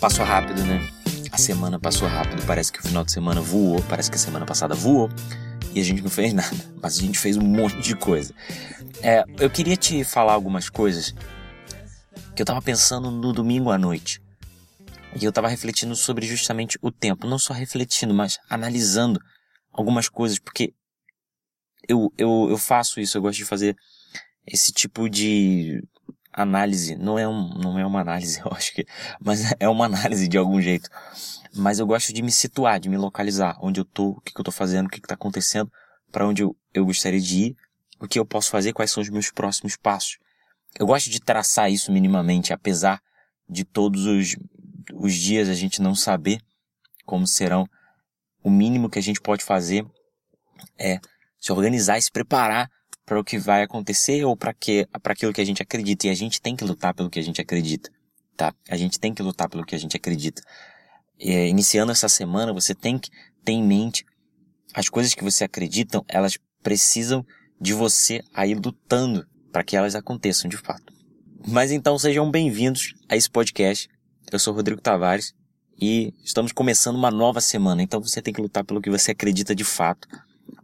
Passou rápido, né? A semana passou rápido, parece que o final de semana voou, parece que a semana passada voou e a gente não fez nada, mas a gente fez um monte de coisa. É, eu queria te falar algumas coisas que eu tava pensando no domingo à noite. E eu tava refletindo sobre justamente o tempo, não só refletindo, mas analisando algumas coisas, porque eu, eu, eu faço isso, eu gosto de fazer esse tipo de análise. Não é, um, não é uma análise, eu acho que, mas é uma análise de algum jeito. Mas eu gosto de me situar, de me localizar, onde eu tô, o que, que eu tô fazendo, o que, que tá acontecendo, para onde eu, eu gostaria de ir, o que eu posso fazer, quais são os meus próximos passos. Eu gosto de traçar isso minimamente, apesar de todos os, os dias a gente não saber como serão. O mínimo que a gente pode fazer é se organizar e se preparar para o que vai acontecer ou para que para aquilo que a gente acredita e a gente tem que lutar pelo que a gente acredita, tá? A gente tem que lutar pelo que a gente acredita. É, iniciando essa semana, você tem que ter em mente as coisas que você acredita, elas precisam de você aí lutando para que elas aconteçam de fato. Mas então sejam bem-vindos a esse podcast. Eu sou Rodrigo Tavares e estamos começando uma nova semana. Então você tem que lutar pelo que você acredita de fato.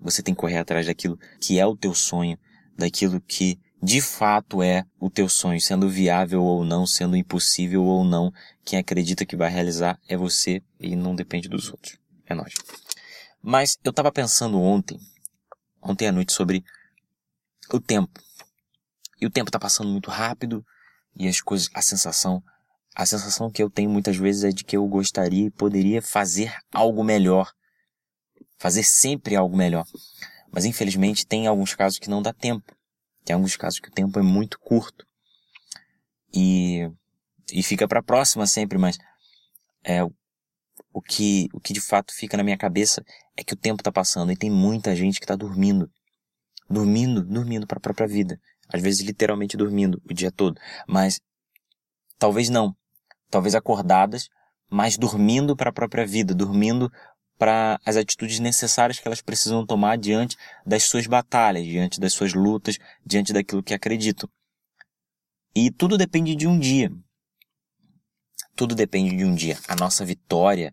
Você tem que correr atrás daquilo que é o teu sonho, daquilo que de fato é o teu sonho, sendo viável ou não, sendo impossível ou não. Quem acredita que vai realizar é você e não depende dos outros. É nós. Mas eu estava pensando ontem, ontem à noite, sobre o tempo. E o tempo está passando muito rápido e as coisas, a sensação, a sensação que eu tenho muitas vezes é de que eu gostaria e poderia fazer algo melhor. Fazer sempre algo melhor. Mas infelizmente tem alguns casos que não dá tempo. Tem alguns casos que o tempo é muito curto. E, e fica para a próxima sempre, mas é, o que, o que de fato fica na minha cabeça é que o tempo está passando e tem muita gente que está dormindo. Dormindo, dormindo para a própria vida. Às vezes literalmente dormindo o dia todo. Mas talvez não. Talvez acordadas, mas dormindo para a própria vida, dormindo para as atitudes necessárias que elas precisam tomar diante das suas batalhas, diante das suas lutas, diante daquilo que acreditam. E tudo depende de um dia. Tudo depende de um dia. A nossa vitória,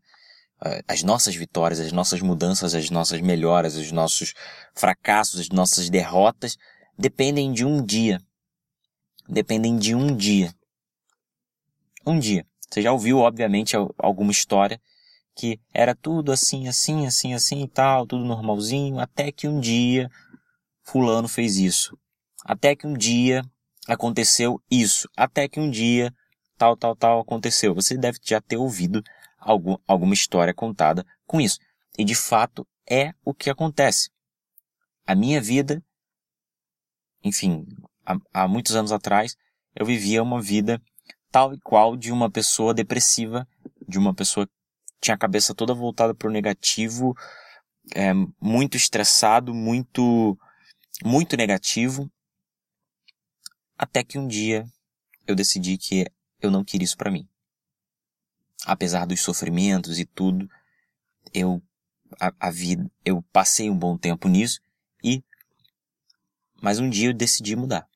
as nossas vitórias, as nossas mudanças, as nossas melhoras, os nossos fracassos, as nossas derrotas dependem de um dia. Dependem de um dia. Um dia. Você já ouviu, obviamente, alguma história que era tudo assim, assim, assim, assim e tal, tudo normalzinho, até que um dia fulano fez isso. Até que um dia aconteceu isso. Até que um dia tal, tal, tal aconteceu. Você deve já ter ouvido algum, alguma história contada com isso. E de fato é o que acontece. A minha vida, enfim, há, há muitos anos atrás, eu vivia uma vida tal e qual de uma pessoa depressiva, de uma pessoa tinha a cabeça toda voltada para o negativo, é, muito estressado, muito, muito negativo. Até que um dia eu decidi que eu não queria isso para mim. Apesar dos sofrimentos e tudo, eu a, a vida, eu passei um bom tempo nisso e mas um dia eu decidi mudar.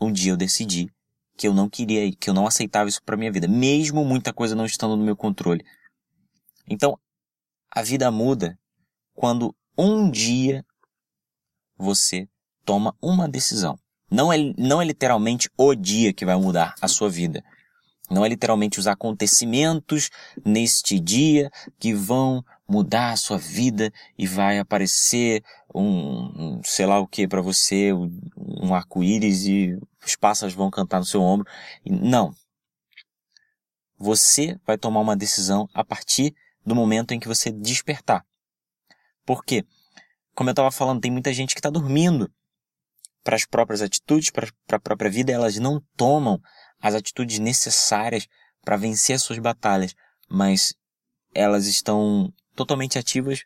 Um dia eu decidi que eu não queria, que eu não aceitava isso para minha vida, mesmo muita coisa não estando no meu controle. Então, a vida muda quando um dia você toma uma decisão. Não é, não é literalmente o dia que vai mudar a sua vida. Não é literalmente os acontecimentos neste dia que vão mudar a sua vida e vai aparecer um, um sei lá o que para você, um arco-íris e os pássaros vão cantar no seu ombro. Não. Você vai tomar uma decisão a partir do momento em que você despertar. Por quê? Como eu estava falando, tem muita gente que está dormindo para as próprias atitudes, para a própria vida, elas não tomam as atitudes necessárias para vencer as suas batalhas, mas elas estão totalmente ativas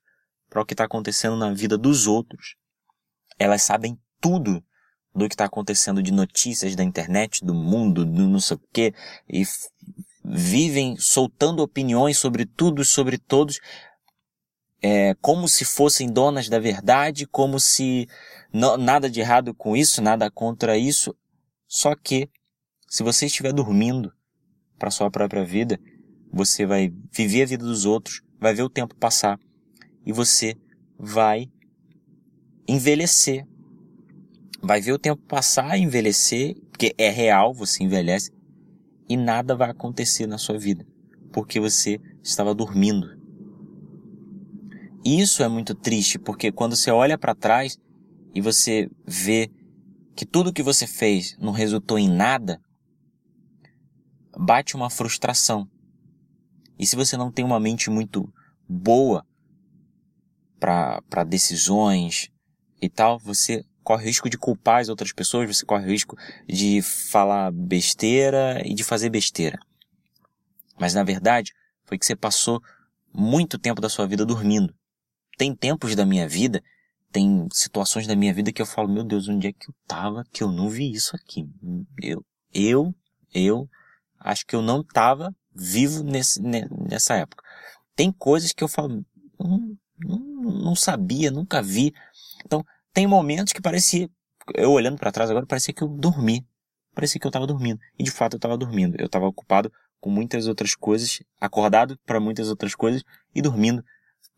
para o que está acontecendo na vida dos outros. Elas sabem tudo do que está acontecendo de notícias da internet, do mundo, do não sei o quê, e vivem soltando opiniões sobre tudo, sobre todos, é, como se fossem donas da verdade, como se não, nada de errado com isso, nada contra isso. Só que, se você estiver dormindo para sua própria vida, você vai viver a vida dos outros, vai ver o tempo passar e você vai envelhecer. Vai ver o tempo passar e envelhecer, porque é real, você envelhece, e nada vai acontecer na sua vida, porque você estava dormindo. Isso é muito triste, porque quando você olha para trás e você vê que tudo que você fez não resultou em nada, bate uma frustração. E se você não tem uma mente muito boa para decisões e tal, você corre risco de culpar as outras pessoas, você corre risco de falar besteira e de fazer besteira. Mas na verdade, foi que você passou muito tempo da sua vida dormindo. Tem tempos da minha vida, tem situações da minha vida que eu falo, meu Deus, onde é que eu tava que eu não vi isso aqui? Eu, eu, eu acho que eu não tava vivo nesse, nessa época. Tem coisas que eu falo, não, não, não sabia, nunca vi. Então, tem momentos que parecia, eu olhando para trás agora, parecia que eu dormi. Parecia que eu estava dormindo. E de fato eu estava dormindo. Eu estava ocupado com muitas outras coisas, acordado para muitas outras coisas e dormindo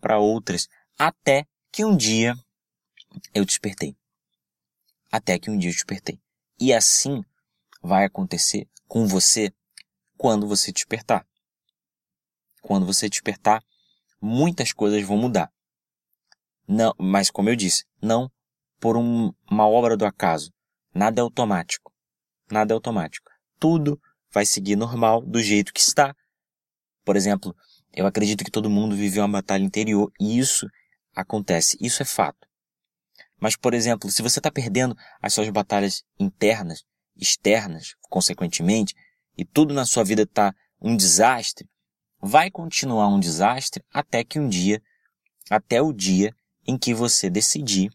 para outras. Até que um dia eu despertei. Até que um dia eu despertei. E assim vai acontecer com você quando você despertar. Quando você despertar, muitas coisas vão mudar. Não, mas como eu disse, não por um, uma obra do acaso. Nada é automático. Nada é automático. Tudo vai seguir normal do jeito que está. Por exemplo, eu acredito que todo mundo viveu uma batalha interior e isso acontece. Isso é fato. Mas, por exemplo, se você está perdendo as suas batalhas internas, externas, consequentemente, e tudo na sua vida está um desastre, vai continuar um desastre até que um dia, até o dia em que você decidir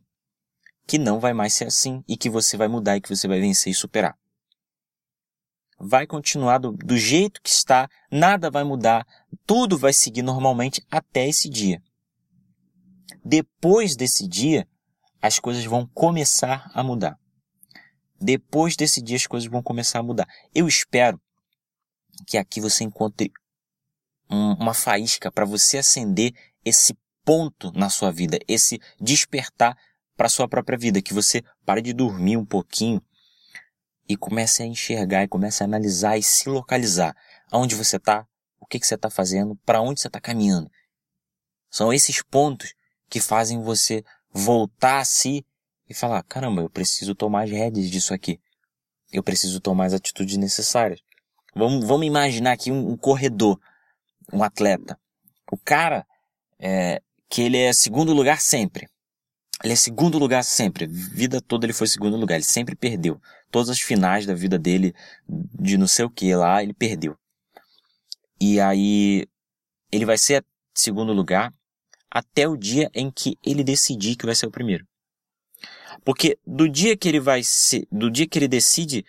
que não vai mais ser assim e que você vai mudar e que você vai vencer e superar. Vai continuar do, do jeito que está, nada vai mudar, tudo vai seguir normalmente até esse dia. Depois desse dia, as coisas vão começar a mudar. Depois desse dia, as coisas vão começar a mudar. Eu espero que aqui você encontre um, uma faísca para você acender esse ponto na sua vida, esse despertar para sua própria vida, que você pare de dormir um pouquinho e comece a enxergar e comece a analisar e se localizar. Aonde você está, o que, que você está fazendo, para onde você está caminhando. São esses pontos que fazem você voltar a si e falar, caramba, eu preciso tomar as rédeas disso aqui. Eu preciso tomar as atitudes necessárias. Vamos, vamos imaginar aqui um, um corredor, um atleta. O cara, é, que ele é segundo lugar sempre. Ele é segundo lugar sempre. Vida toda ele foi segundo lugar. Ele sempre perdeu. Todas as finais da vida dele, de não sei o que lá, ele perdeu. E aí, ele vai ser segundo lugar até o dia em que ele decidir que vai ser o primeiro. Porque do dia que ele vai ser, do dia que ele decide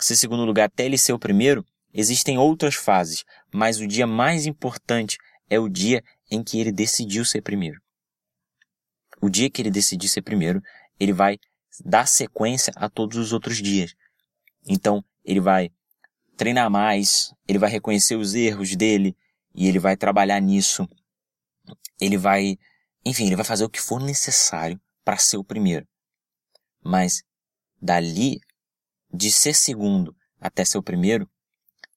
ser segundo lugar até ele ser o primeiro, existem outras fases, mas o dia mais importante é o dia em que ele decidiu ser primeiro o dia que ele decidir ser primeiro, ele vai dar sequência a todos os outros dias. Então, ele vai treinar mais, ele vai reconhecer os erros dele e ele vai trabalhar nisso. Ele vai, enfim, ele vai fazer o que for necessário para ser o primeiro. Mas dali de ser segundo até ser o primeiro,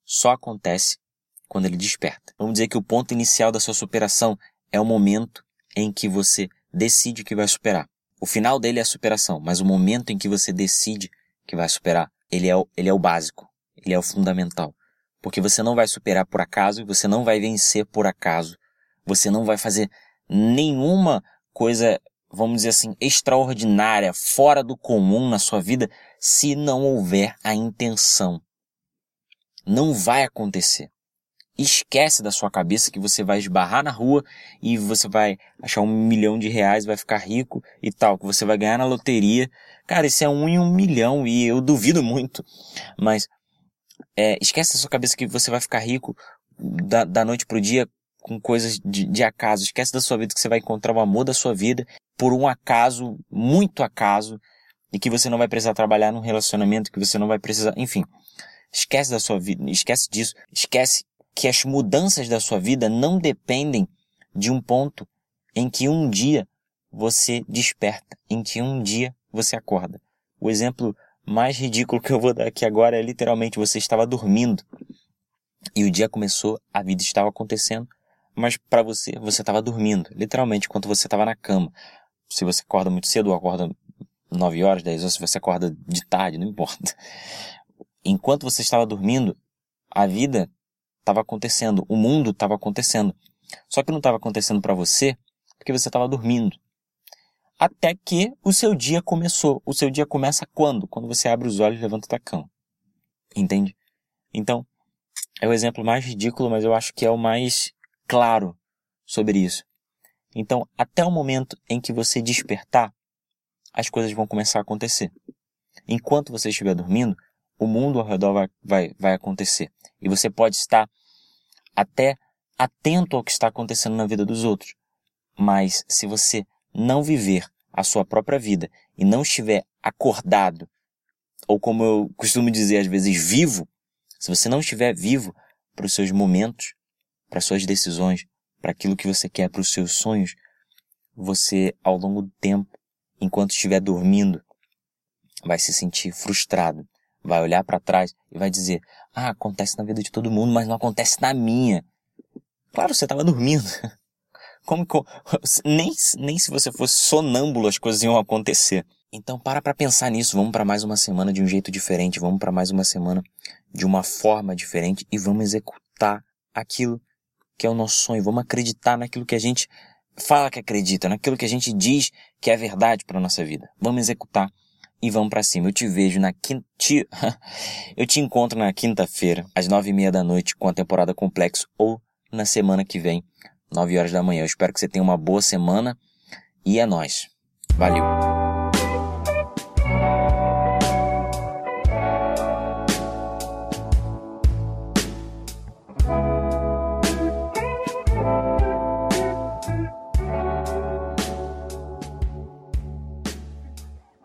só acontece quando ele desperta. Vamos dizer que o ponto inicial da sua superação é o momento em que você decide que vai superar. O final dele é a superação, mas o momento em que você decide que vai superar, ele é o, ele é o básico, ele é o fundamental. Porque você não vai superar por acaso, você não vai vencer por acaso, você não vai fazer nenhuma coisa, vamos dizer assim, extraordinária, fora do comum na sua vida, se não houver a intenção. Não vai acontecer esquece da sua cabeça que você vai esbarrar na rua e você vai achar um milhão de reais, vai ficar rico e tal, que você vai ganhar na loteria. Cara, isso é um em um milhão e eu duvido muito. Mas é, esquece da sua cabeça que você vai ficar rico da, da noite pro dia com coisas de, de acaso. Esquece da sua vida que você vai encontrar o amor da sua vida por um acaso, muito acaso, e que você não vai precisar trabalhar num relacionamento, que você não vai precisar, enfim. Esquece da sua vida, esquece disso, esquece que as mudanças da sua vida não dependem de um ponto em que um dia você desperta, em que um dia você acorda. O exemplo mais ridículo que eu vou dar aqui agora é literalmente você estava dormindo e o dia começou, a vida estava acontecendo, mas para você, você estava dormindo, literalmente, enquanto você estava na cama. Se você acorda muito cedo ou acorda 9 horas, 10 horas, se você acorda de tarde, não importa. Enquanto você estava dormindo, a vida estava acontecendo, o mundo estava acontecendo. Só que não estava acontecendo para você porque você estava dormindo. Até que o seu dia começou. O seu dia começa quando? Quando você abre os olhos e levanta da cama. Entende? Então, é o exemplo mais ridículo, mas eu acho que é o mais claro sobre isso. Então, até o momento em que você despertar, as coisas vão começar a acontecer. Enquanto você estiver dormindo, o mundo ao redor vai, vai, vai acontecer. E você pode estar até atento ao que está acontecendo na vida dos outros. Mas se você não viver a sua própria vida e não estiver acordado, ou como eu costumo dizer às vezes, vivo, se você não estiver vivo para os seus momentos, para as suas decisões, para aquilo que você quer, para os seus sonhos, você, ao longo do tempo, enquanto estiver dormindo, vai se sentir frustrado, vai olhar para trás e vai dizer: Ah, acontece na vida de todo mundo, mas não acontece na minha. Claro, você estava dormindo. Como que, nem, nem se você fosse sonâmbulo as coisas iam acontecer. Então para para pensar nisso, vamos para mais uma semana de um jeito diferente, vamos para mais uma semana de uma forma diferente e vamos executar aquilo que é o nosso sonho, vamos acreditar naquilo que a gente fala que acredita, naquilo que a gente diz que é verdade para nossa vida. Vamos executar e vamos para cima. Eu te vejo na quinta, eu te encontro na quinta-feira às nove e meia da noite com a temporada complexo ou na semana que vem 9 horas da manhã. Eu espero que você tenha uma boa semana e é nós. Valeu.